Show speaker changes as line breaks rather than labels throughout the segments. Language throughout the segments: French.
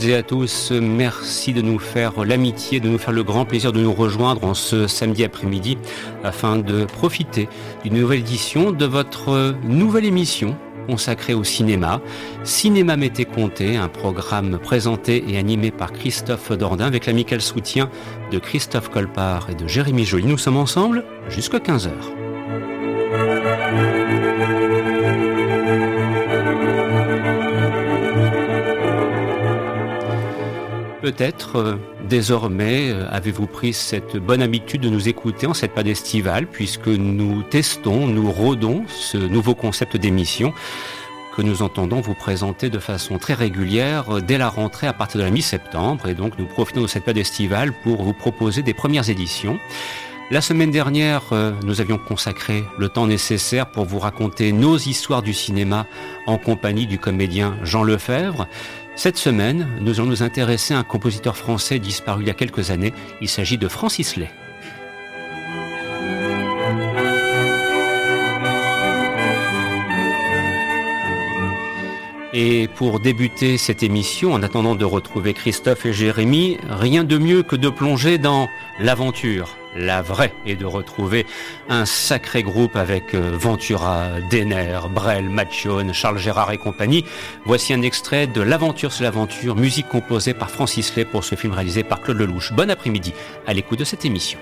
et à tous. Merci de nous faire l'amitié, de nous faire le grand plaisir de nous rejoindre en ce samedi après-midi afin de profiter d'une nouvelle édition de votre nouvelle émission consacrée au cinéma. Cinéma Mété Comté, un programme présenté et animé par Christophe Dordain avec l'amical soutien de Christophe Colpart et de Jérémy Joly. Nous sommes ensemble jusqu'à 15h. Peut-être euh, désormais euh, avez-vous pris cette bonne habitude de nous écouter en cette période estivale puisque nous testons, nous rodons ce nouveau concept d'émission que nous entendons vous présenter de façon très régulière euh, dès la rentrée à partir de la mi-septembre et donc nous profitons de cette période estivale pour vous proposer des premières éditions. La semaine dernière, nous avions consacré le temps nécessaire pour vous raconter nos histoires du cinéma en compagnie du comédien Jean Lefebvre. Cette semaine, nous allons nous intéresser à un compositeur français disparu il y a quelques années. Il s'agit de Francis Lay. Et pour débuter cette émission, en attendant de retrouver Christophe et Jérémy, rien de mieux que de plonger dans l'aventure, la vraie, et de retrouver un sacré groupe avec euh, Ventura, Denner, Brel, Machione, Charles Gérard et compagnie. Voici un extrait de L'aventure c'est l'aventure, musique composée par Francis Lay pour ce film réalisé par Claude Lelouch. Bon après-midi à l'écoute de cette émission.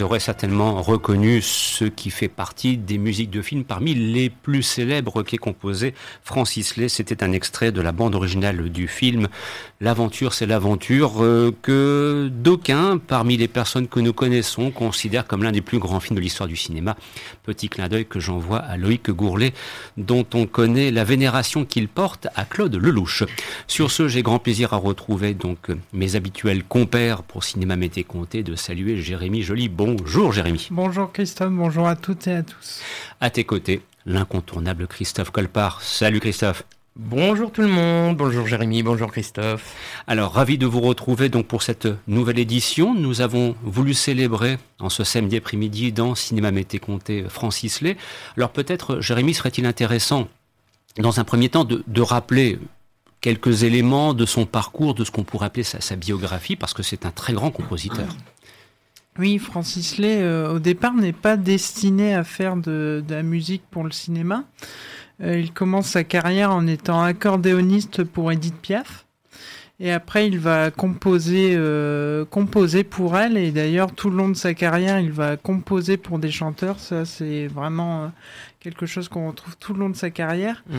Vous aurez certainement reconnu ce qui fait partie des musiques de film parmi les plus célèbres qu'ait composé Francis Lay. C'était un extrait de la bande originale du film L'aventure, c'est l'aventure euh, que d'aucuns, parmi les personnes que nous connaissons, considèrent comme l'un des plus grands films de l'histoire du cinéma. Petit clin d'œil que j'envoie à Loïc Gourlet, dont on connaît la vénération qu'il porte à Claude Lelouch. Sur ce, j'ai grand plaisir à retrouver donc mes habituels compères pour Cinéma Mété Comté, de saluer Jérémy Joly. Bon Bonjour Jérémy.
Bonjour Christophe, bonjour à toutes et à tous.
À tes côtés, l'incontournable Christophe Colpart. Salut Christophe.
Bonjour tout le monde, bonjour Jérémy, bonjour Christophe.
Alors ravi de vous retrouver donc pour cette nouvelle édition. Nous avons voulu célébrer en ce samedi après-midi dans Cinéma Mété Comté Francis Lay. Alors peut-être Jérémy serait-il intéressant dans un premier temps de, rappeler quelques éléments de son parcours, de ce qu'on pourrait appeler sa, biographie, parce que c'est un très grand compositeur.
Oui, Francis Lay, euh, au départ, n'est pas destiné à faire de, la musique pour le cinéma. Euh, il commence sa carrière en étant accordéoniste pour Edith Piaf. Et après, il va composer, euh, composer pour elle. Et d'ailleurs, tout le long de sa carrière, il va composer pour des chanteurs. Ça, c'est vraiment euh, quelque chose qu'on retrouve tout le long de sa carrière. Mm.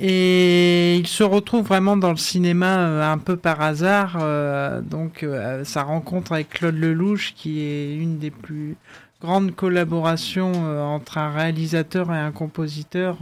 Et il se retrouve vraiment dans le cinéma un peu par hasard. donc, sa rencontre avec Claude Lelouch, qui est une des plus grandes collaborations entre un réalisateur et un compositeur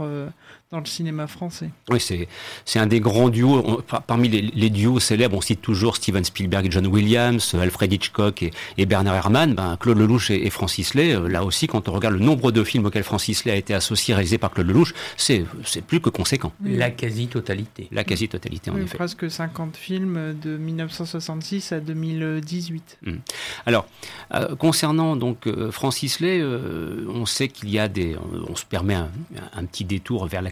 dans le cinéma français.
Oui, c'est, c'est un des grands duos. parmi les, duos célèbres, on cite toujours Steven Spielberg et John Williams, Alfred Hitchcock et, Bernard Herrmann. Ben, Claude Lelouch et, Francis Lay, euh, là aussi, quand on regarde le nombre de films auxquels Francis Lay a été associé, réalisé par Claude Lelouch, c'est, c'est plus que conséquent.
La quasi-totalité.
La quasi-totalité, en effet.
Presque 50 films de 1966 à 2018. Hum.
Alors, euh, concernant donc euh, Francis Lay, on sait qu'il y a des... On, se permet un, un petit détour vers la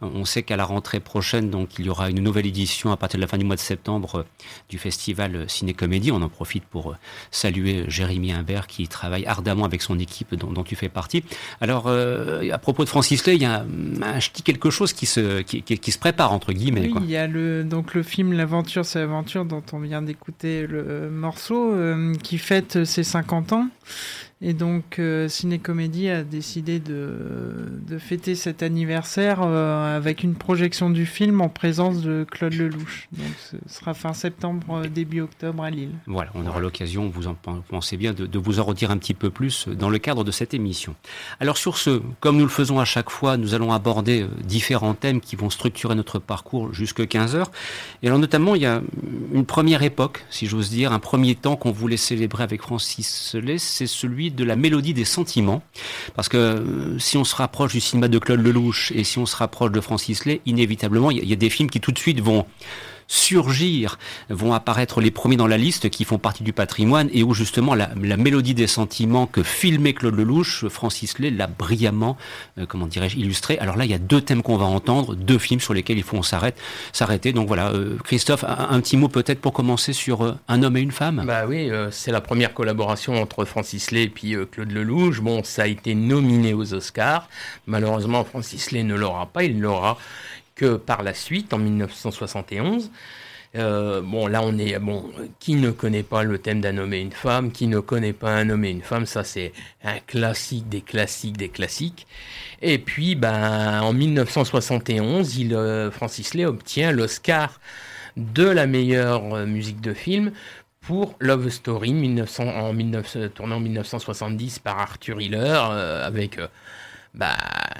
on sait qu'à la rentrée prochaine, donc, il y aura une nouvelle édition à partir de la fin du mois de septembre euh, du festival Ciné-Comédie. On en profite pour euh, saluer Jérémy Imbert qui travaille ardemment avec son équipe dont, tu fais partie. Alors, euh, à propos de Francis Lay, il y a un, petit quelque chose qui se, qui, se prépare, entre guillemets.
Oui, il y a le, donc le film L'aventure, c'est l'aventure dont on vient d'écouter le morceau qui fête ses 50 ans. Et donc, euh, a décidé de, fêter cet anniversaire euh, avec une projection du film en présence de Claude Lelouch. Donc, ce sera fin septembre, euh, début octobre à Lille.
Voilà, on aura l'occasion, vous en pensez bien, de, vous en redire un petit peu plus dans le cadre de cette émission. Alors, sur ce, comme nous le faisons à chaque fois, nous allons aborder différents thèmes qui vont structurer notre parcours jusque 15 heures. Et alors, notamment, il y a une première époque, si j'ose dire, un premier temps qu'on voulait célébrer avec Francis Selay, c'est celui de la mélodie des sentiments. Parce que euh, si on se rapproche du cinéma de Claude Lelouch et si on se rapproche de Francis Lay, inévitablement, il y, a des films qui tout de suite vont surgir, vont apparaître les premiers dans la liste qui font partie du patrimoine et où justement la, mélodie des sentiments que filmait Claude Lelouch, Francis Lay l'a brillamment, euh, comment dirais-je, illustré. Alors là, il y a deux thèmes qu'on va entendre, deux films sur lesquels il faut s'arrêter. Donc voilà, euh, Christophe, un, petit mot peut-être pour commencer sur euh, Un homme et une femme?
Bah oui, c'est la première collaboration entre Francis Lay et puis Claude Lelouch. Bon, ça a été nominé aux Oscars. Malheureusement, Francis Lay ne l'aura pas. Il l'aura par la suite, en 1971. Euh, bon, là, on est bon. Qui ne connaît pas le thème d'un homme et une femme Qui ne connaît pas un homme et une femme Ça, c'est un classique des classiques des classiques. Et puis, ben, en 1971, il, euh, Francis Lay obtient l'Oscar de la meilleure euh, musique de film pour Love Story, 1900, en 19, tourné en 1970 par Arthur Hiller, avec bah,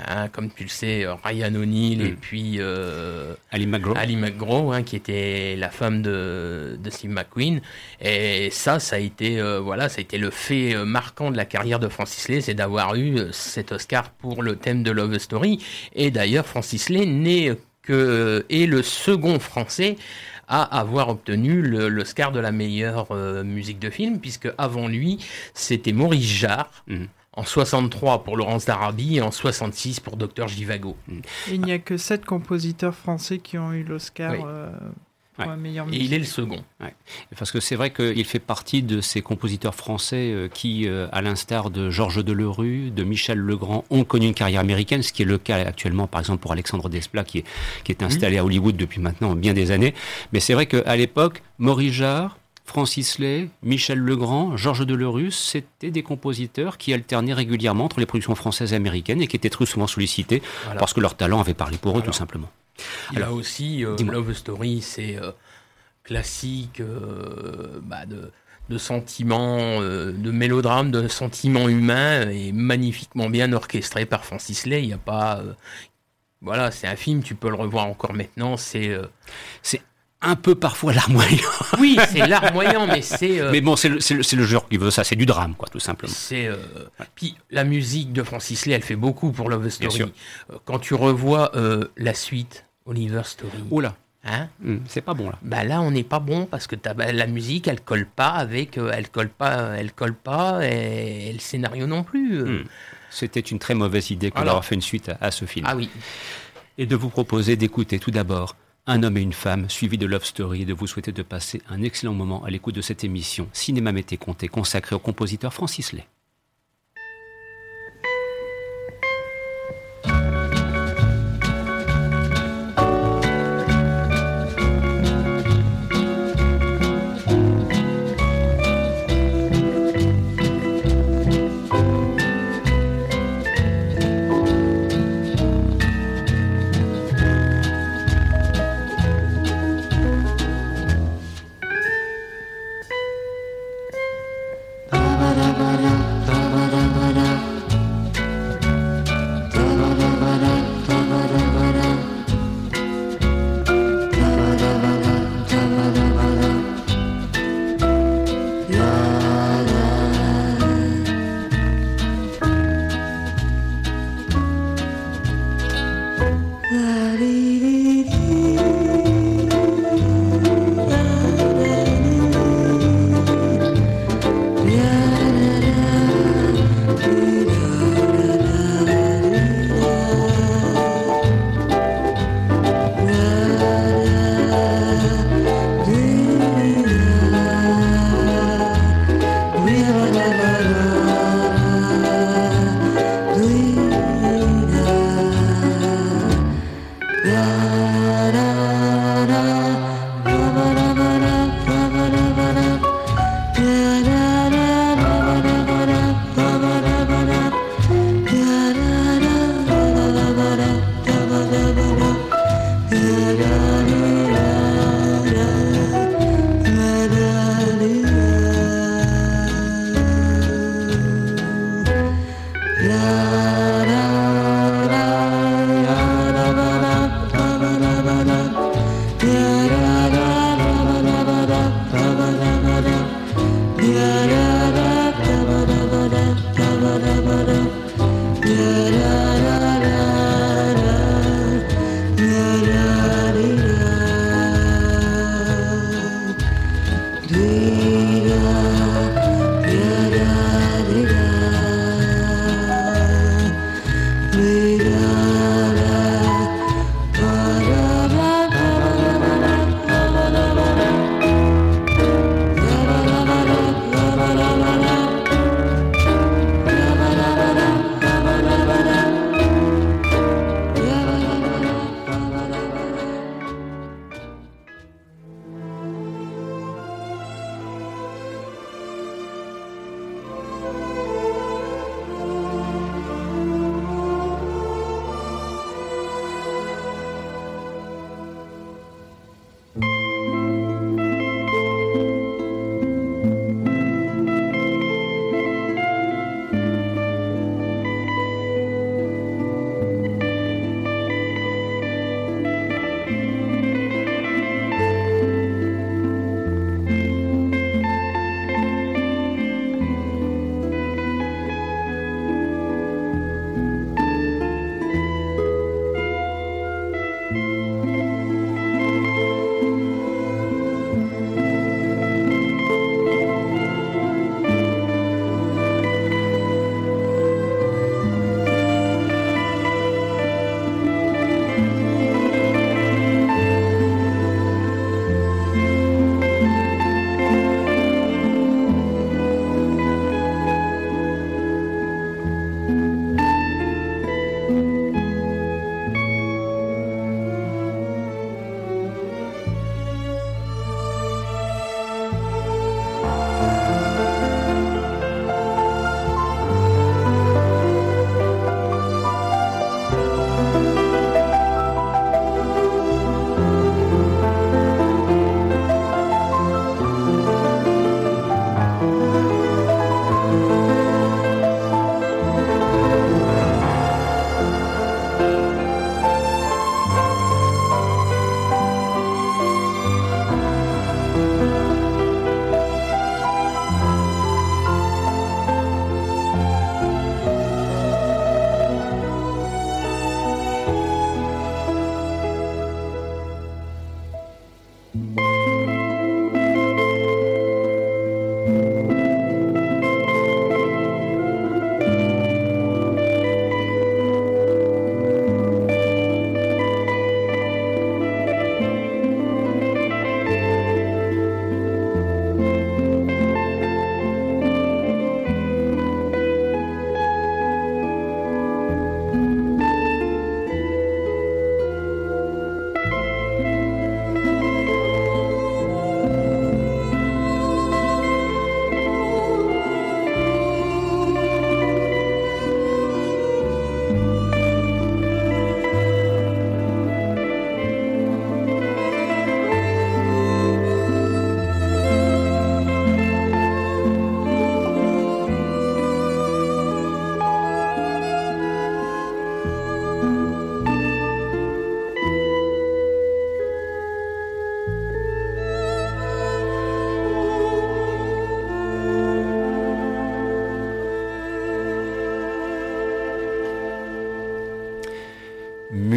hein, comme tu le sais, Ryan O'Neill et mm. puis euh,
Ali McGraw,
Ali McGraw hein, qui était la femme de, de, Steve McQueen. Et ça, ça a été, euh, voilà, ça a été le fait euh, marquant de la carrière de Francis Lay, c'est d'avoir eu cet Oscar pour le thème de Love Story. Et d'ailleurs, Francis Lay n'est que est le second français à avoir obtenu l'Oscar de la meilleure musique de film, puisque avant lui, c'était Maurice Jarre. Mm en 63 pour Laurence d'Arabie et en 66 pour Docteur Givago.
Il n'y a que sept compositeurs français qui ont eu l'Oscar. Euh,
musique. Et il est le second.
Parce que c'est vrai qu'il fait partie de ces compositeurs français euh, qui, euh, à l'instar de Georges Delerue, de Michel Legrand, ont connu une carrière américaine, ce qui est le cas actuellement, par exemple, pour Alexandre Desplat, qui est, qui est installé à Hollywood depuis maintenant bien des années. Mais c'est vrai qu'à l'époque, Maurice Jarre, Francis Lay, Michel Legrand, Georges Delerue, c'était des compositeurs qui alternaient régulièrement entre les productions françaises et américaines et qui étaient très souvent sollicités parce que leur talent avait parlé pour eux tout simplement.
Il y a aussi euh, Love Story, c'est euh, classique euh, bah, de, sentiments, de mélodrames, de sentiments humains et magnifiquement bien orchestré par Francis Lay. Il n'y a pas, voilà, c'est un film, tu peux le revoir encore maintenant. C'est
c'est un peu parfois larmoyant.
Oui, c'est larmoyant, mais c'est.
mais bon, c'est le, le, genre qui veut ça, c'est du drame, quoi, tout simplement.
C'est. Puis la musique de Francis Lay, elle fait beaucoup pour Love Story. Quand tu revois la suite, Oliver Story.
Oula. Hein? Hmm, c'est pas bon là.
Bah là, on n'est pas bon parce que bah, la musique, elle colle pas avec, euh, elle colle pas, elle colle pas, et, le scénario non plus. Euh. Hmm.
C'était une très mauvaise idée qu'on leur fait une suite à, ce film.
Ah oui.
Et de vous proposer d'écouter tout d'abord un homme et une femme suivi de Love Story et de vous souhaiter de passer un excellent moment à l'écoute de cette émission Cinéma Mété Comté consacrée au compositeur Francis Lay.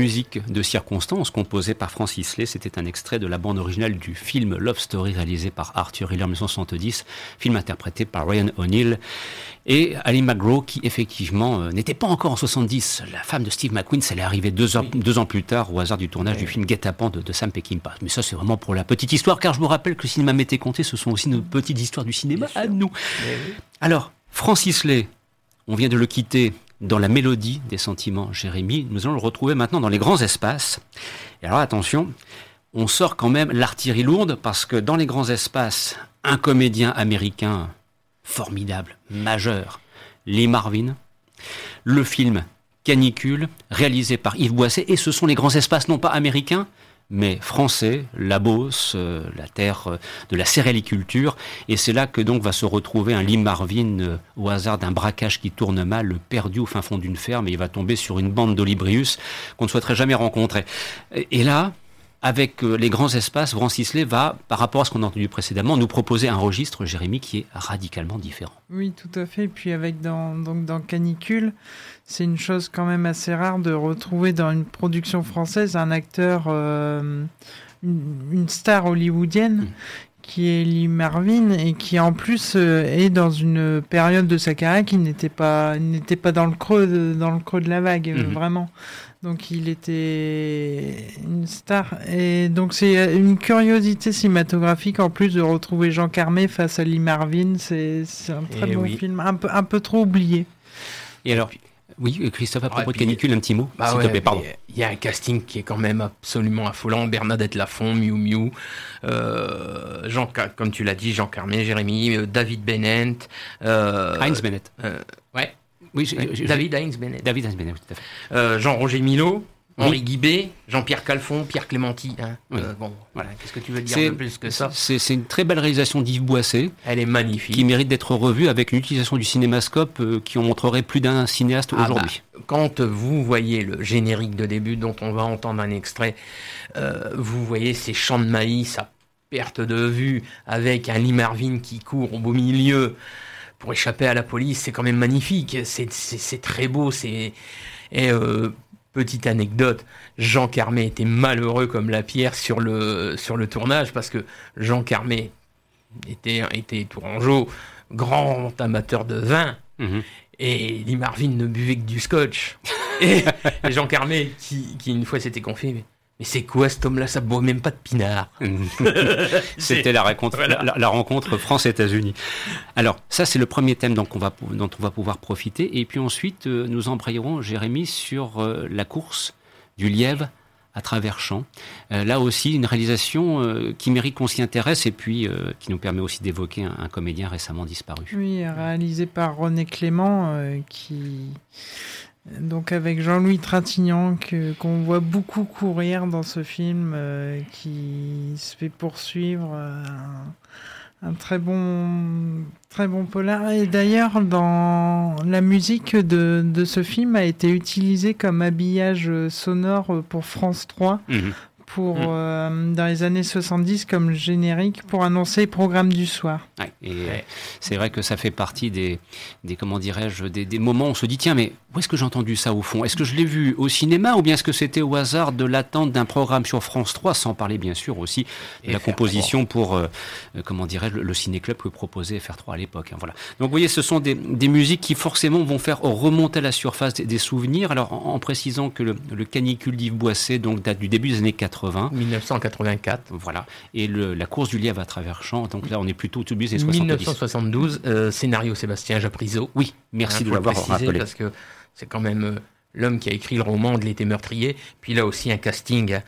Musique de circonstance composée par Francis Lay. C'était un extrait de la bande originale du film Love Story réalisé par Arthur Hiller en 1970, film interprété par Ryan O'Neill et Ali McGraw qui effectivement euh, n'était pas encore en 70. La femme de Steve McQueen, ça l'est arrivé deux ans, deux ans plus tard au hasard du tournage du film Get Up de, de Sam Peckinpah. Mais ça c'est vraiment pour la petite histoire car je vous rappelle que le cinéma m'était compté, ce sont aussi nos petites histoires du cinéma à nous. Alors, Francis Lay, on vient de le quitter dans la mélodie des sentiments Jérémie. Nous allons le retrouver maintenant dans les grands espaces. Et alors attention, on sort quand même l'artillerie lourde parce que dans les grands espaces, un comédien américain formidable, majeur, Lee Marvin, le film Canicule, réalisé par Yves Boisset, et ce sont les grands espaces non pas américains, mais français, la Beauce, euh, la terre euh, de la céréaliculture. Et c'est là que donc va se retrouver un Lee Marvin euh, au hasard d'un braquage qui tourne mal, perdu au fin fond d'une ferme, et il va tomber sur une bande d'olibrius qu'on ne souhaiterait jamais rencontrer. Et là, avec les grands espaces, Francis Lay va, par rapport à ce qu'on a entendu précédemment, nous proposer un registre, Jérémy, qui est radicalement différent.
Oui, tout à fait. Puis avec donc dans Canicule, c'est une chose quand même assez rare de retrouver dans une production française un acteur, euh, une, star hollywoodienne. Mm. qui est Lee Marvin et qui en plus euh, est dans une période de sa carrière qui n'était pas n'était pas dans le creux de, dans le creux de la vague mm-hmm. vraiment donc il était une star et donc c'est une curiosité cinématographique en plus de retrouver Jean Carmé face à Lee Marvin c'est un très eh bon film un peu un peu trop oublié
et alors oui, Christophe, à propos de Canicule, un petit mot, bah s'il te plaît, pardon.
Il y a un casting qui est quand même absolument affolant. Bernadette Lafont, Miu Miu, euh, Jean, comme tu l'as dit, Jean Carmé, Jérémy, euh, David Bennett.
Euh, Heinz Bennett.
Euh, ouais. Oui, David Heinz Bennett.
David Heinz Bennett, tout à fait.
Euh, Jean-Roger Milot. Henri Guibé, Jean-Pierre Calfon, Pierre Clémenti. Hein. Euh, bon, voilà. Qu'est-ce que tu veux dire de plus que ça
C'est une très belle réalisation d'Yves Boisset.
Elle est magnifique.
Qui mérite d'être revue avec une utilisation du cinémascope euh, qui en montrerait plus d'un cinéaste ah aujourd'hui.
Bah, quand vous voyez le générique de début dont on va entendre un extrait, euh, vous voyez ces champs de maïs à perte de vue avec un Lee Marvin qui court au beau milieu pour échapper à la police. C'est quand même magnifique. C'est très beau. C'est et Petite anecdote, Jean Carmé était malheureux comme la pierre sur le, sur le tournage parce que Jean Carmé était, était tourangeau, grand amateur de vin, mhm. et Lee Marvin ne buvait que du scotch. et, Jean Carmé, qui, qui une fois s'était confié, mais c'est quoi cet homme-là Ça boit même pas de pinard.
C'était la, rencontre, la, rencontre France-États-Unis. Alors, ça, c'est le premier thème dont on, va, dont on va pouvoir profiter. Et puis ensuite, euh, nous embrayerons, Jérémy, sur euh, la course du lièvre à travers champs. Euh, là aussi, une réalisation qui mérite qu'on s'y intéresse et puis qui nous permet aussi d'évoquer un, un, comédien récemment disparu.
Oui, réalisé par René Clément, qui donc avec Jean-Louis Trintignant qu'on voit beaucoup courir dans ce film euh, qui se fait poursuivre euh, un, très bon très bon polar. Et d'ailleurs dans la musique de, de, ce film a été utilisée comme habillage sonore pour France 3 pour, mm. euh, dans les années 70 comme générique pour annoncer le programme du soir.
et c'est vrai que ça fait partie des, des comment dirais-je, des, des, moments où on se dit tiens, mais où est-ce que j'ai entendu ça au fond? Est-ce que je l'ai vu au cinéma ou bien est-ce que c'était au hasard de l'attente d'un programme sur France 3, sans parler bien sûr aussi de la composition pour, euh, euh, comment dirais-je, le, ciné-club que proposait FR3 à l'époque. Hein, voilà. Donc vous voyez, ce sont des, des, musiques qui forcément vont faire remonter à la surface des, souvenirs. Alors en, précisant que le, le canicule d'Yves Boisset donc, date du début des années 80,
1984.
Voilà. Et la course du lièvre à travers champs. Donc là, on est plutôt au début des
70. 1972, euh, scénario Sébastien Japrisot.
Oui, merci hein, de l'avoir rappelé.
Parce que c'est quand même euh, l'homme qui a écrit le roman de l'été meurtrier. Puis là aussi un casting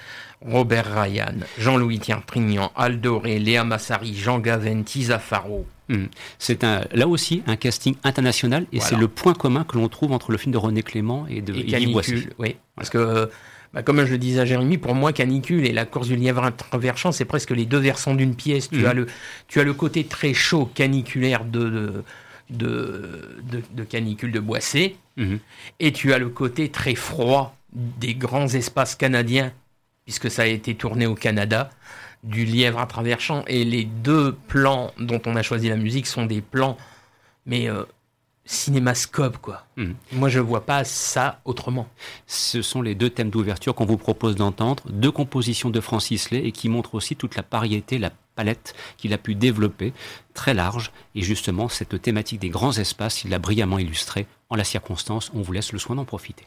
Robert Ryan, Jean-Louis Tierprignan, Aldoré, Léa Massari, Jean Gaven, Tisa Faro.
Hmm. C'est là aussi un casting international et c'est le point commun que l'on trouve entre le film de René Clément et de
Yves Boissy. Oui, parce que bah, comme je le disais à Jérémy, pour moi, Canicule et la course du lièvre à travers champ, c'est presque les deux versants d'une pièce. Tu, mhm. as le, tu as le côté très chaud caniculaire de, de, de, Canicule de Boissé, mhm. et tu as le côté très froid des grands espaces canadiens, puisque ça a été tourné au Canada, du lièvre à travers champ. Et les deux plans dont on a choisi la musique sont des plans, mais euh, cinémascope, quoi.
Hmm.
Moi, je vois pas ça autrement.
Ce sont les deux thèmes d'ouverture qu'on vous propose d'entendre, deux compositions de Francis Lay et qui montrent aussi toute la variété, la palette qu'il a pu développer, très large, et justement cette thématique des grands espaces, il l'a brillamment illustré en la circonstance, on vous laisse le soin d'en profiter.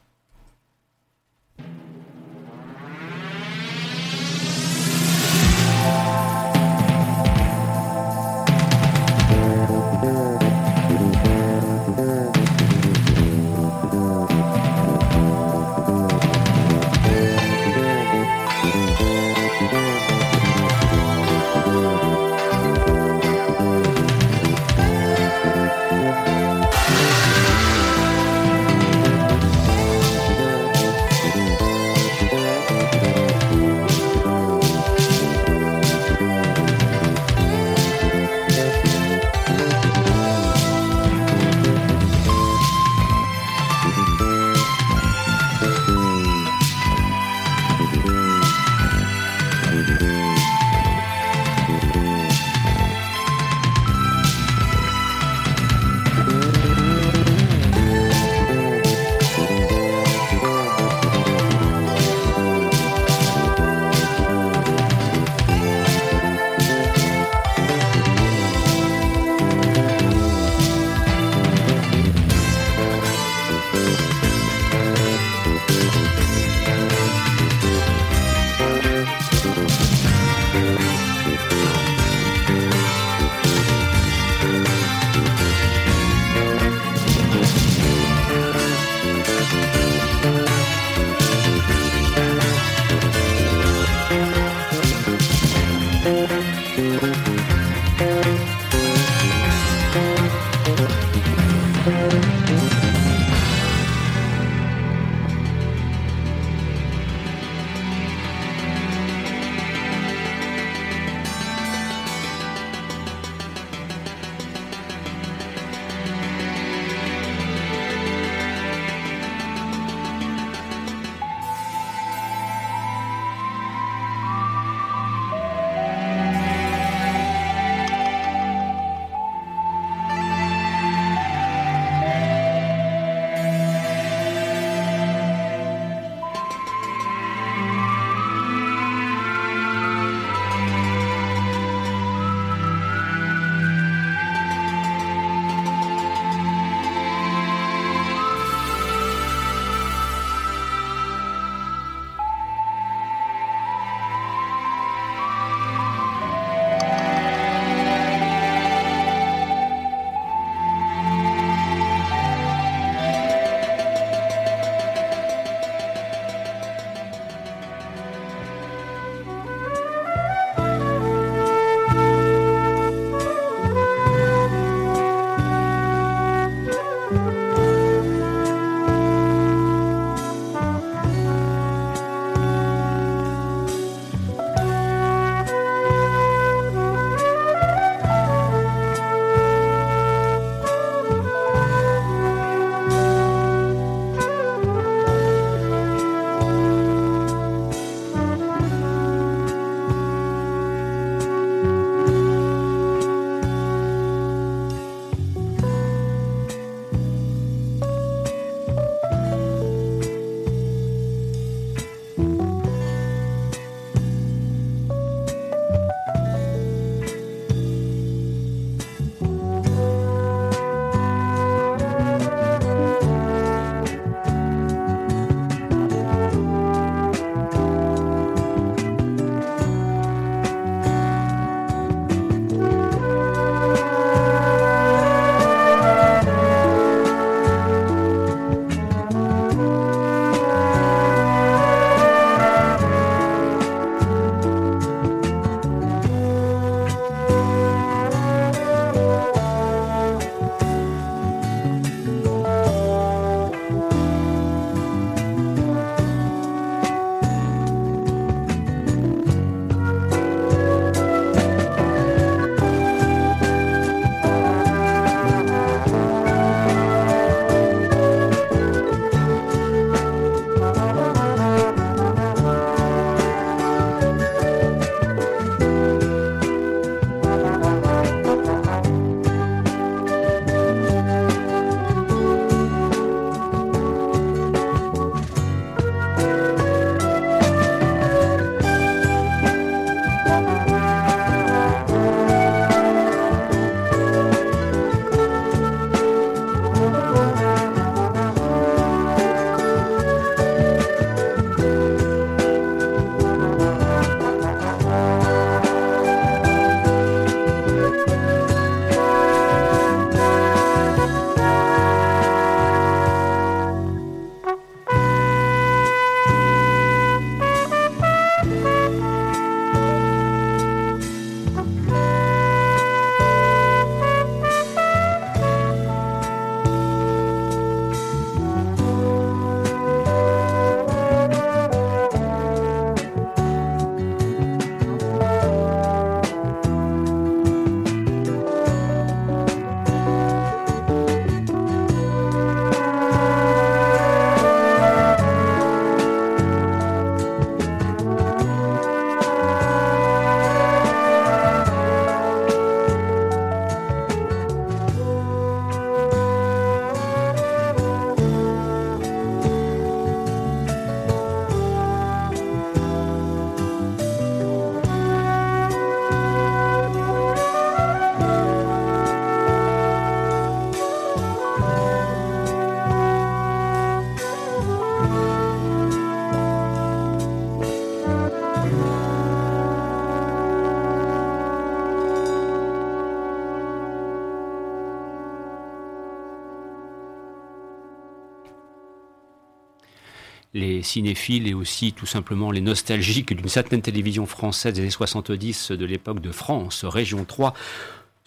Les cinéphiles et aussi tout simplement les nostalgiques d'une certaine télévision française des années 70 de l'époque de France, Région 3,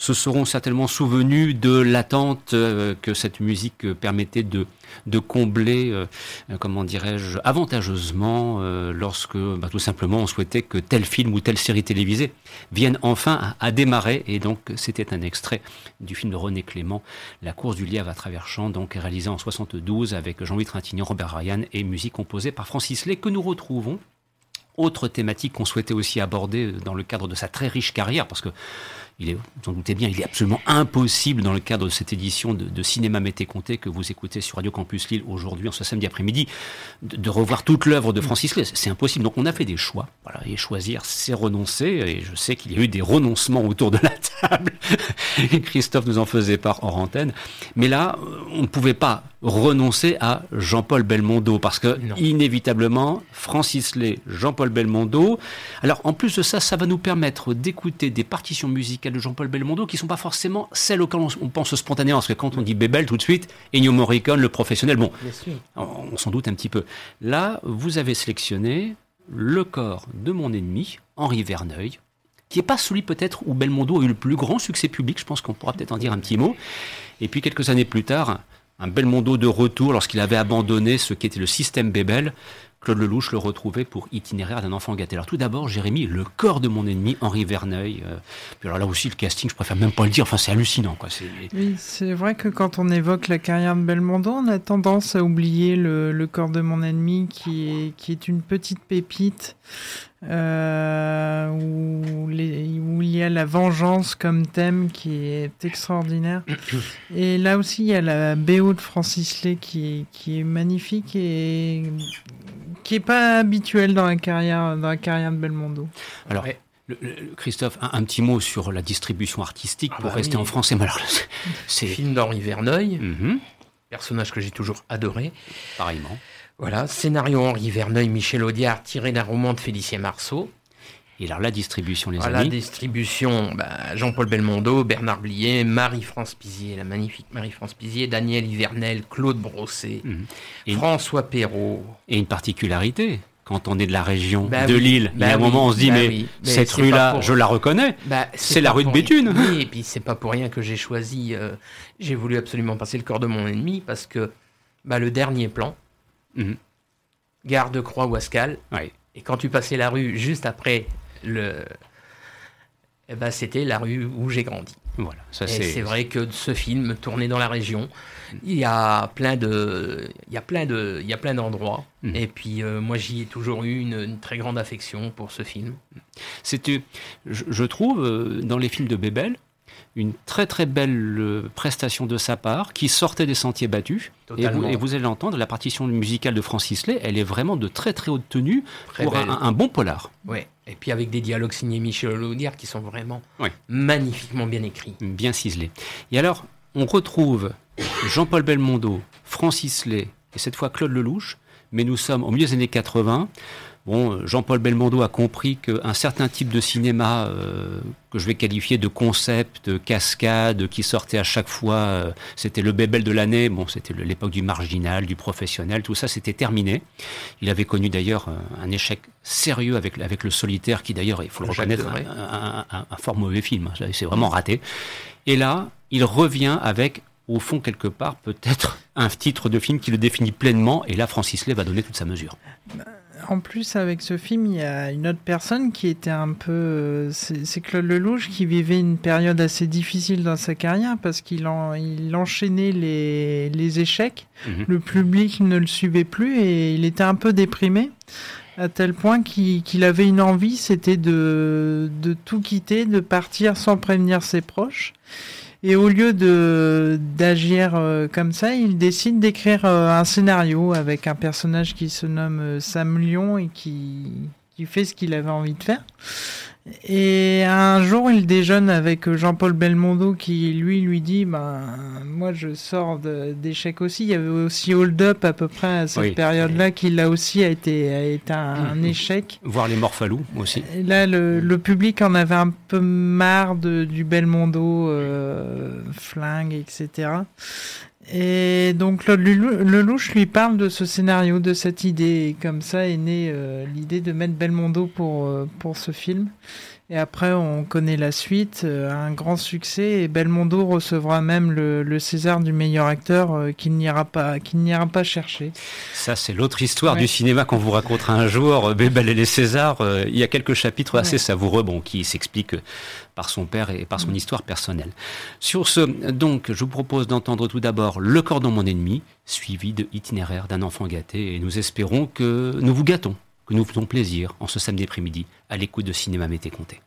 se seront certainement souvenus de l'attente euh, que cette musique euh, permettait de, de combler, euh, comment dirais-je, avantageusement lorsque bah, tout simplement on souhaitait que tel film ou telle série télévisée vienne enfin à, démarrer. Et donc c'était un extrait du film de René Clément, La course du lièvre à travers champs, donc réalisé en 72 avec Jean-Louis Trintignant, Robert Ryan et musique composée par Francis Lay que nous retrouvons autre thématique qu'on souhaitait aussi aborder dans le cadre de sa très riche carrière, parce que il est, vous en doutez bien, il est absolument impossible dans le cadre de cette édition de, Cinéma Mété Comté que vous écoutez sur Radio Campus Lille aujourd'hui, en ce samedi après-midi, de, revoir toute l'œuvre de Francis Lay. C'est impossible. Donc on a fait des choix. Voilà, et choisir, c'est renoncer. Et je sais qu'il y a eu des renoncements autour de la table. Christophe nous en faisait part hors antenne. Mais là, on ne pouvait pas renoncer à Jean-Paul Belmondo parce que inévitablement Francis Lay, Jean-Paul Belmondo. Alors en plus de ça, ça va nous permettre d'écouter des partitions musicales de Jean-Paul Belmondo qui sont pas forcément celles auxquelles on, pense spontanément parce que quand on dit Bébel tout de suite, Ennio Morricone, le professionnel, bon, on, s'en doute un petit peu. Là, vous avez sélectionné le corps de mon ennemi, Henri Verneuil, qui n'est pas celui peut-être où Belmondo a eu le plus grand succès public, je pense qu'on pourra peut-être en dire un petit mot. Et puis quelques années plus tard, un Belmondo de retour lorsqu'il avait abandonné ce qui était le système Bébel. Claude Lelouch le retrouvait pour Itinéraire d'un enfant gâté. Alors tout d'abord, Jérémy, le corps de mon ennemi, Henri Verneuil. Euh, alors là aussi, le casting, je préfère même pas le dire. Enfin, c'est hallucinant, quoi.
Oui, c'est vrai que quand on évoque la carrière de Belmondo, on a tendance à oublier le, corps de mon ennemi, qui est, qui est une petite pépite euh, où, il y a la vengeance comme thème qui est extraordinaire. Et là aussi, il y a la BO de Francis Lay qui, qui est magnifique et qui est pas habituelle dans la carrière, dans la carrière de Belmondo.
Alors, Christophe, un, petit mot sur la distribution artistique ah pour bah rester en français.
C'est film d'Henri Verneuil, mhm. personnage que j'ai toujours adoré.
Pareillement.
Voilà, scénario Henri Verneuil, Michel Audiard, tiré d'un roman de Félicien Marceau.
Et alors la distribution, les
amis
La
distribution, bah, Jean-Paul Belmondo, Bernard Blier, Marie-France Pizier, la magnifique Marie-France Pizier, Daniel Hivernel, Claude Brossé, mhm. François Perrault.
Et une particularité, quand on est de la région bah de Lille, bah il y a un moment on se dit mais, cette rue-là, je la reconnais, c'est la rue de Béthune.
Oui, et puis c'est pas pour rien que j'ai choisi, euh, j'ai voulu absolument passer le corps de mon ennemi parce que le dernier plan, Mhm. Gare de Croix-Wascal. Et quand tu passais la rue juste après le. Eh ben, c'était la rue où j'ai grandi.
Voilà,
ça c'est vrai que ce film tourné dans la région, il y a plein de, il y a plein de, il y a plein d'endroits. Mhm. Et puis euh, moi j'y ai toujours eu une, très grande affection pour ce film.
C'était, je, trouve, euh, dans les films de Bébel, une très très belle euh, prestation de sa part qui sortait des sentiers battus. Et vous, allez l'entendre, la partition musicale de Francis Lay, elle est vraiment de très très haute tenue pour un, bon polar.
Oui, et puis avec des dialogues signés Michel Audiard qui sont vraiment magnifiquement bien écrits.
Bien ciselés. Et alors, on retrouve Jean-Paul Belmondo, Francis Lay et cette fois Claude Lelouch, mais nous sommes au milieu des années 80. Bon, Jean-Paul Belmondo a compris qu'un certain type de cinéma euh, que je vais qualifier de concept, cascade, qui sortait à chaque fois, euh, c'était le bébel de l'année, bon, c'était l'époque du marginal, du professionnel, tout ça, c'était terminé. Il avait connu d'ailleurs un, échec sérieux avec, avec le solitaire, qui d'ailleurs, il faut le reconnaître, un, un, fort mauvais film, hein, c'est vraiment raté. Et là, il revient avec au fond, quelque part, peut-être un titre de film qui le définit pleinement, et là, Francis Lay va donner toute sa mesure.
En plus, avec ce film, il y a une autre personne qui était un peu. Euh, c'est Claude Lelouch qui vivait une période assez difficile dans sa carrière parce qu'il il enchaînait les, les échecs. Mhm. Le public ne le suivait plus et il était un peu déprimé à tel point qu'il avait une envie, c'était de, de tout quitter, de partir sans prévenir ses proches. Et au lieu de d'agir euh, comme ça, il décide d'écrire euh, un scénario avec un personnage qui se nomme euh, Sam Lyon et qui, qui fait ce qu'il avait envie de faire. Et un jour, il déjeune avec Jean-Paul Belmondo qui, lui, lui dit ben, Moi, je sors d'échecs aussi. Il y avait aussi Hold Up à peu près à cette période-là qui, là aussi, a été, a été un, mm, mm. échec.
Voir les Morphalous aussi.
là, le, public en avait un peu marre de, du Belmondo, euh, flingue, etc. Et donc Claude Lelouch lui parle de ce scénario, de cette idée, et comme ça est née l'idée de mettre Belmondo pour, pour ce film. Et après, on connaît la suite, euh, un grand succès, et Belmondo recevra même le, César du meilleur acteur euh, qu'il n'ira pas, qu'il n'ira pas chercher.
Ça, c'est l'autre histoire du cinéma qu'on vous racontera un jour. Euh, Bébel et les Césars. il y a quelques chapitres assez savoureux, bon, qui s'expliquent par son père et par son mm. histoire personnelle. Sur ce, donc, je vous propose d'entendre tout d'abord Le cordon mon ennemi, suivi de Itinéraire d'un enfant gâté, et nous espérons que nous vous gâtons nous faisons plaisir en ce samedi après-midi à l'écoute de Cinéma Mété Comté.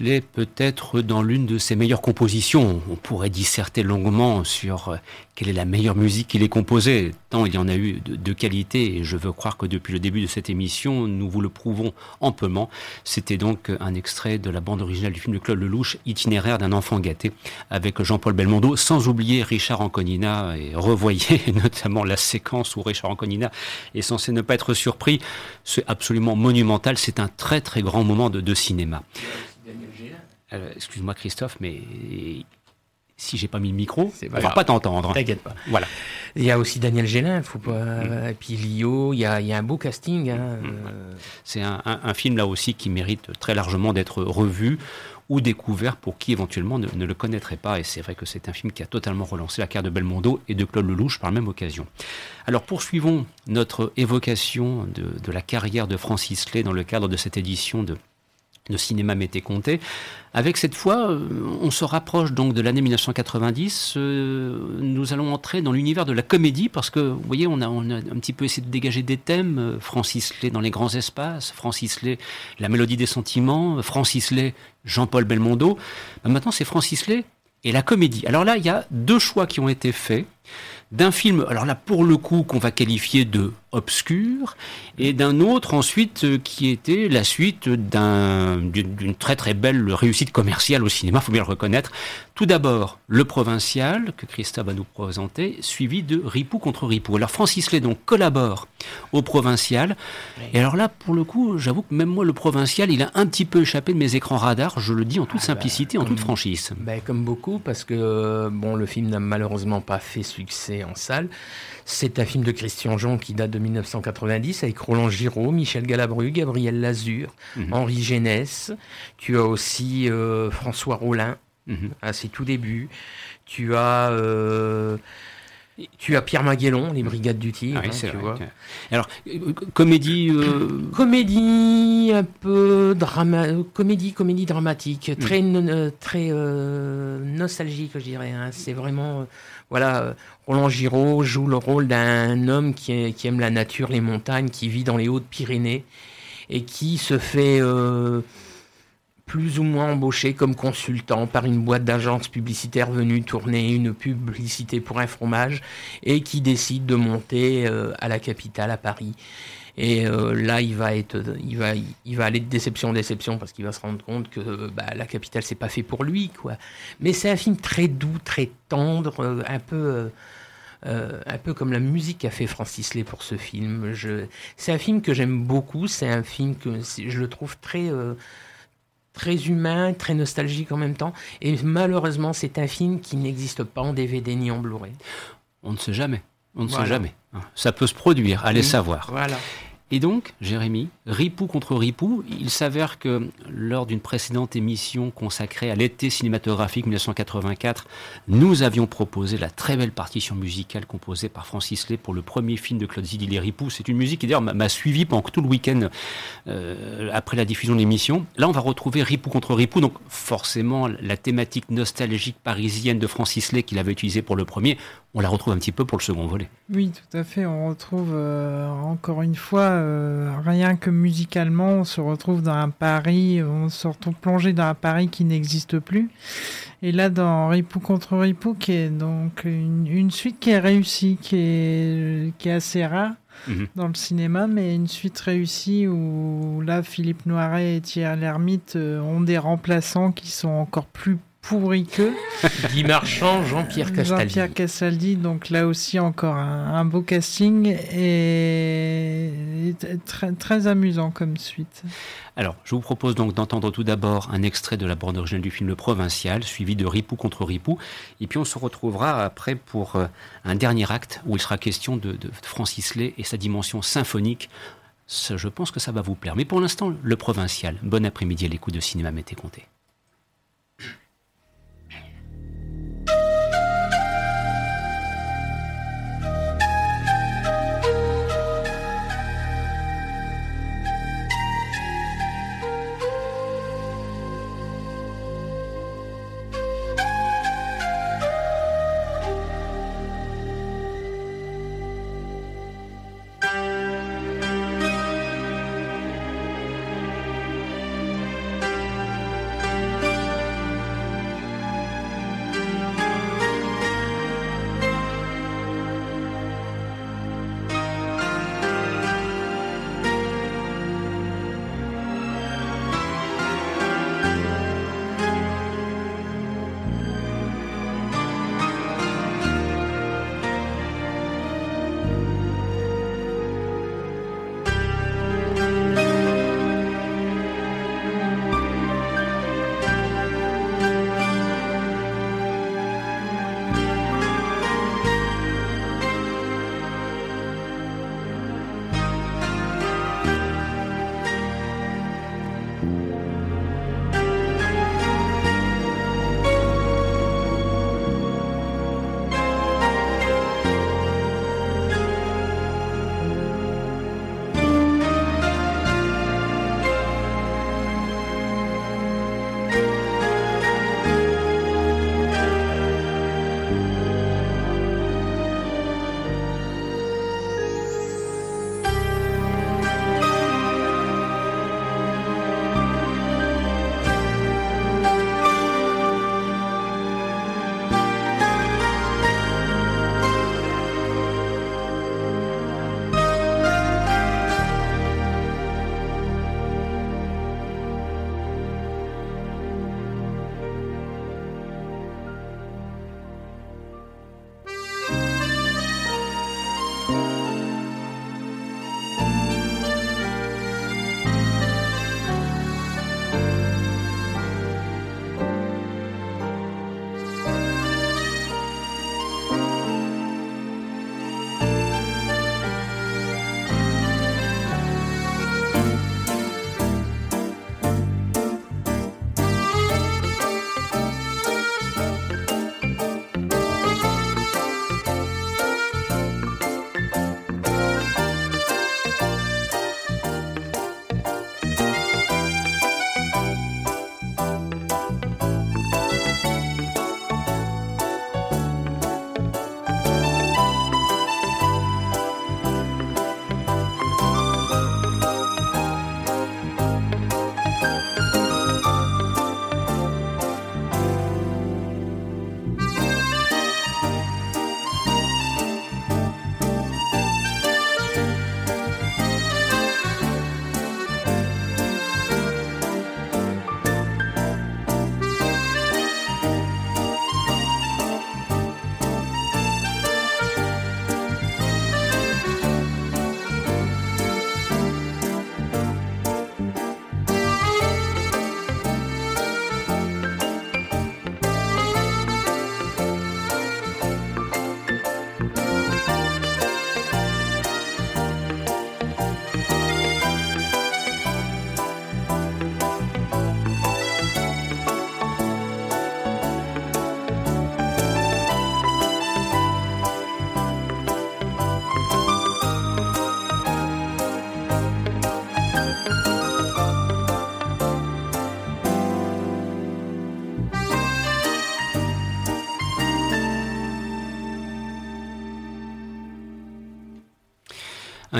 Lay peut être dans l'une de ses meilleures compositions. On pourrait disserter longuement sur euh, quelle est la meilleure musique qu'il ait composée, tant il y en a eu de, qualité, et je veux croire que depuis le début de cette émission, nous vous le prouvons amplement. C'était donc un extrait de la bande originale du film de Claude Lelouch, Itinéraire d'un enfant gâté, avec Jean-Paul Belmondo, sans oublier Richard Anconina, et revoyez notamment la séquence où Richard Anconina est censé ne pas être surpris. C'est absolument monumental, c'est un très très grand moment de cinéma. Euh, excuse-moi Christophe, mais si j'ai pas mis le micro, on va pas t'entendre.
T'inquiète pas. Voilà. Il y a aussi Daniel Gélin, faut pas... Mm. et puis Lio, il y a, il y a un beau casting. Hein, mm.
euh. C'est un, un, film là aussi qui mérite très largement d'être revu ou découvert pour qui éventuellement ne, ne le connaîtrait pas. Et c'est vrai que c'est un film qui a totalement relancé la carrière de Belmondo et de Claude Lelouch par la même occasion. Alors poursuivons notre évocation de, de la carrière de Francis Lay dans le cadre de cette édition de de cinéma m'était compté. Avec cette fois, euh, on se rapproche donc de l'année 1990. Euh, nous allons entrer dans l'univers de la comédie parce que, vous voyez, on a, un petit peu essayé de dégager des thèmes. Euh, Francis Lay dans les grands espaces, Francis Lay, la mélodie des sentiments, Francis Lay, Jean-Paul Belmondo. Ben, maintenant, c'est Francis Lay et la comédie. Alors là, il y a deux choix qui ont été faits d'un film, alors là pour le coup qu'on va qualifier de obscur, et d'un autre ensuite euh, qui était la suite d'une très très belle réussite commerciale au cinéma, faut bien le reconnaître. Tout d'abord, Le Provincial, que Christophe va nous présenter, suivi de Ripou contre Ripou. Alors Francis Lay donc collabore au Provincial, et alors là pour le coup, j'avoue que même moi le Provincial, il a un petit peu échappé de mes écrans radars, je le dis en toute ah bah, simplicité, en toute franchise.
Ben, comme beaucoup, parce que bon, le film n'a malheureusement pas fait succès en salle. C'est un film de Christian Jean qui date de 1990 avec Roland Giraud, Michel Galabru, Gabriel Lazur, mhm. Henri Génès. Tu as aussi euh, François Rollin mhm. à ses tout débuts. Tu as euh, tu as Pierre Maguellon, les Brigades du Tigre, ah hein, tu vois.
Alors, comédie...
Euh, comédie un peu drama... Comédie, comédie dramatique, très, très nostalgique, je dirais. Hein. C'est vraiment voilà, euh, Roland Giraud joue le rôle d'un homme qui, aime la nature, les montagnes, qui vit dans les Hautes-Pyrénées et qui se fait euh, plus ou moins embaucher comme consultant par une boîte d'agence publicitaire venue tourner une publicité pour un fromage et qui décide de monter euh, à la capitale, à Paris. Et euh, là, il va, être, il, va, il va aller de déception en déception parce qu'il va se rendre compte que bah, la capitale, c'est pas fait pour lui. quoi. Mais c'est un film très doux, très tendre, euh, un peu. Euh, un peu comme la musique qu'a fait Francis Lay pour ce film. C'est un film que j'aime beaucoup, c'est un film que je le trouve très, très humain, très nostalgique en même temps. Et malheureusement, c'est un film qui n'existe pas en DVD ni en Blu-ray.
On ne sait jamais. On ne sait jamais. Ça peut se produire, allez savoir.
Voilà.
Et donc, Jérémy, Ripou contre Ripou, il s'avère que lors d'une précédente émission consacrée à l'été cinématographique 1984, nous avions proposé la très belle partition musicale composée par Francis Lay pour le premier film de Claude Zidi, Les Ripoux. C'est une musique qui d'ailleurs m'a suivi pendant tout le week-end euh, après la diffusion de l'émission. Là, on va retrouver Ripou contre Ripou, donc forcément la thématique nostalgique parisienne de Francis Lay qu'il avait utilisée pour le premier, on la retrouve un petit peu pour le second volet.
Oui, tout à fait. On retrouve euh, encore une fois euh, rien que musicalement, on se retrouve dans un Paris, on se retrouve plongé dans un Paris qui n'existe plus. Et là, dans Ripou contre Ripou, qui est donc une, suite qui est réussie, qui est, qui est assez rare mhm. dans le cinéma, mais une suite réussie où là, Philippe Noiret et Thierry Lhermitte euh, ont des remplaçants qui sont encore plus pourri que.
Guy Marchand, Jean-Pierre Castaldi.
Jean-Pierre Castaldi, donc là aussi encore un, beau casting et, très, très amusant comme suite.
Alors, je vous propose donc d'entendre tout d'abord un extrait de la bande originale du film Le Provincial, suivi de Ripou contre Ripou, et puis on se retrouvera après pour euh, un dernier acte où il sera question de, de Francis Lay et sa dimension symphonique. je pense que ça va vous plaire. Mais pour l'instant, Le Provincial. Bon après-midi à l'écoute de Cinéma Mété Comté.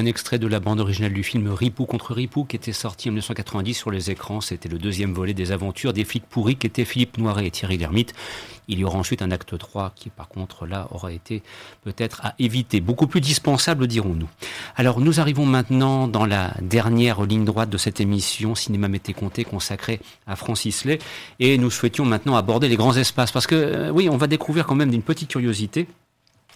Un extrait de la bande originale du film Ripou contre Ripou qui était sorti en 1990 sur les écrans. C'était le deuxième volet des aventures des flics pourris qui étaient Philippe Noiret et Thierry Lhermitte. Il y aura ensuite un acte 3 qui, par contre, là, aura été peut-être à éviter. Beaucoup plus dispensable, dirons-nous. Alors, nous arrivons maintenant dans la dernière ligne droite de cette émission Cinéma Mété Comté consacrée à Francis Lay. Et nous souhaitions maintenant aborder les grands espaces. Parce que, euh, oui, on va découvrir quand même d'une petite curiosité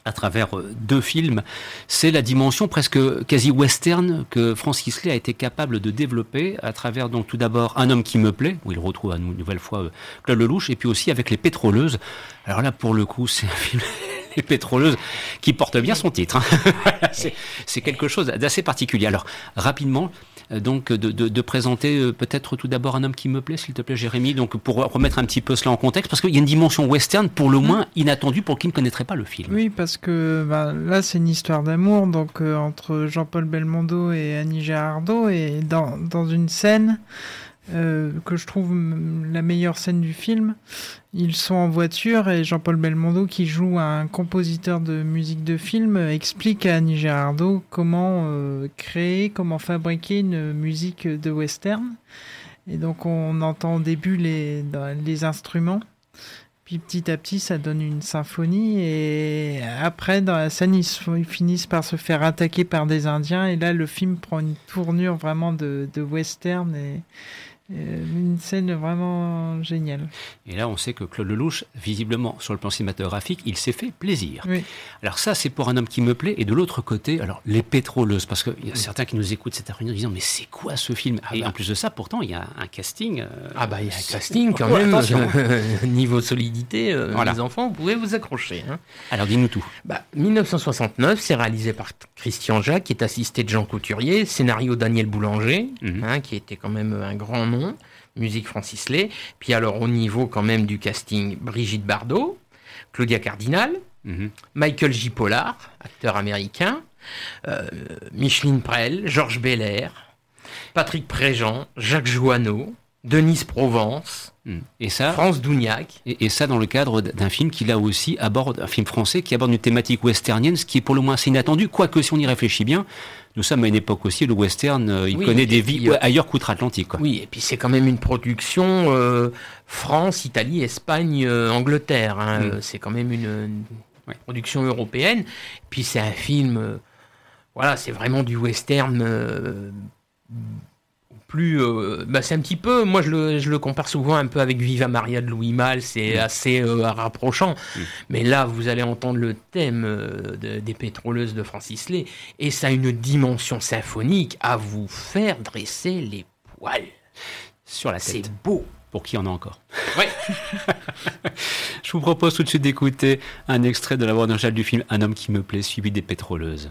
à travers euh, deux films, c'est la dimension presque quasi western que Francis Lay a été capable de développer à travers donc tout d'abord Un homme qui me plaît, où il retrouve une nouvelle fois euh, Claude Lelouch, et puis aussi avec Les Pétroleuses. Alors là, pour le coup, c'est un film Les Pétroleuses qui porte bien son titre. Hein. c'est quelque chose d'assez particulier. Alors rapidement, donc de, de, de présenter euh, peut-être tout d'abord un homme qui me plaît, s'il te plaît, Jérémy. Donc pour remettre un petit peu cela en contexte, parce qu'il y a une dimension western pour le mmh. moins inattendue pour qui ne connaîtrait pas le film.
Oui, parce que bah, là c'est une histoire d'amour donc euh, entre Jean-Paul Belmondo et Annie Girardot et dans, dans une scène. Euh, que je trouve la meilleure scène du film. Ils sont en voiture et Jean-Paul Belmondo, qui joue un compositeur de musique de film, explique à Annie Girardot comment euh, créer, comment fabriquer une musique de western. Et donc on entend au début les, instruments. Puis petit à petit, ça donne une symphonie. Et après, dans la scène, ils, finissent par se faire attaquer par des Indiens. Et là, le film prend une tournure vraiment de, western. Une scène vraiment géniale.
Et là, on sait que Claude Lelouch, visiblement, sur le plan cinématographique, il s'est fait plaisir. Alors ça, c'est pour un homme qui me plaît. Et de l'autre côté, alors les pétroleuses, parce qu'il y a certains qui nous écoutent cette après-midi en disant, mais c'est quoi ce film? Ah Et bah. en plus de ça, pourtant, il y a un casting. Euh,
ah bah, il y a un casting quand même. Niveau solidité, euh, les enfants, vous pouvez vous accrocher. Hein.
Alors dis-nous tout.
Bah, 1969, c'est réalisé par Christian Jacques, qui est assisté de Jean Couturier, scénario Daniel Boulanger, mhm. hein, qui était quand même un grand nom musique Francis Lay. Puis alors au niveau quand même du casting, Brigitte Bardot, Claudia Cardinal, mhm. Michael J. Pollard, acteur américain, euh, Micheline Prel, Georges Belair, Patrick Préjean, Jacques Joanneau, Denise Provence, hmm. et ça, France Dougnac.
Et, ça dans le cadre d'un film qui là aussi aborde, un film français qui aborde une thématique westernienne, ce qui est pour le moins assez inattendu, quoique si on y réfléchit bien, nous sommes à une époque aussi, le western, euh, il connaît des vies euh, ailleurs qu'outre-Atlantique.
Oui, et puis c'est quand même une production euh, France, Italie, Espagne, Angleterre. Hein, hmm. C'est quand même une, production européenne. Puis c'est un film, voilà, c'est vraiment du western plus. Euh, bah c'est un petit peu. Moi, je le, je le, compare souvent un peu avec Viva Maria de Louis Malle. C'est mm. assez euh, rapprochant. Mm. Mais là, vous allez entendre le thème euh, des pétroleuses de Francis Lay. Et ça a une dimension symphonique à vous faire dresser les poils.
Sur la tête.
C'est beau.
Pour qui en a encore
Ouais.
je vous propose tout de suite d'écouter un extrait de la bande du film Un homme qui me plaît, suivi des pétroleuses.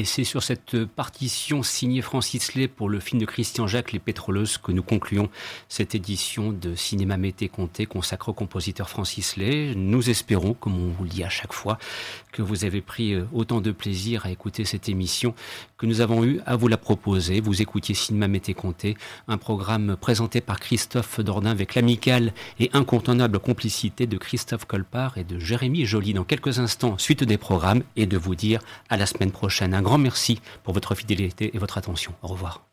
Et c'est sur cette partition signée Francis Lay pour le film de Christian Jacques Les Pétroleuses que nous concluons cette édition de Cinéma Mété Comté consacrée au compositeur Francis Lay. Nous espérons, comme on vous le dit à chaque fois, que vous avez pris euh, autant de plaisir à écouter cette émission que nous avons eu à vous la proposer. Vous écoutiez Cinéma Mété Comté, un programme présenté par Christophe Dordain avec l'amicale et incontournable complicité de Christophe Colpart et de Jérémy Joly. Dans quelques instants, suite des programmes et de vous dire à la semaine prochaine. Un grand merci pour votre fidélité et votre attention. Au revoir.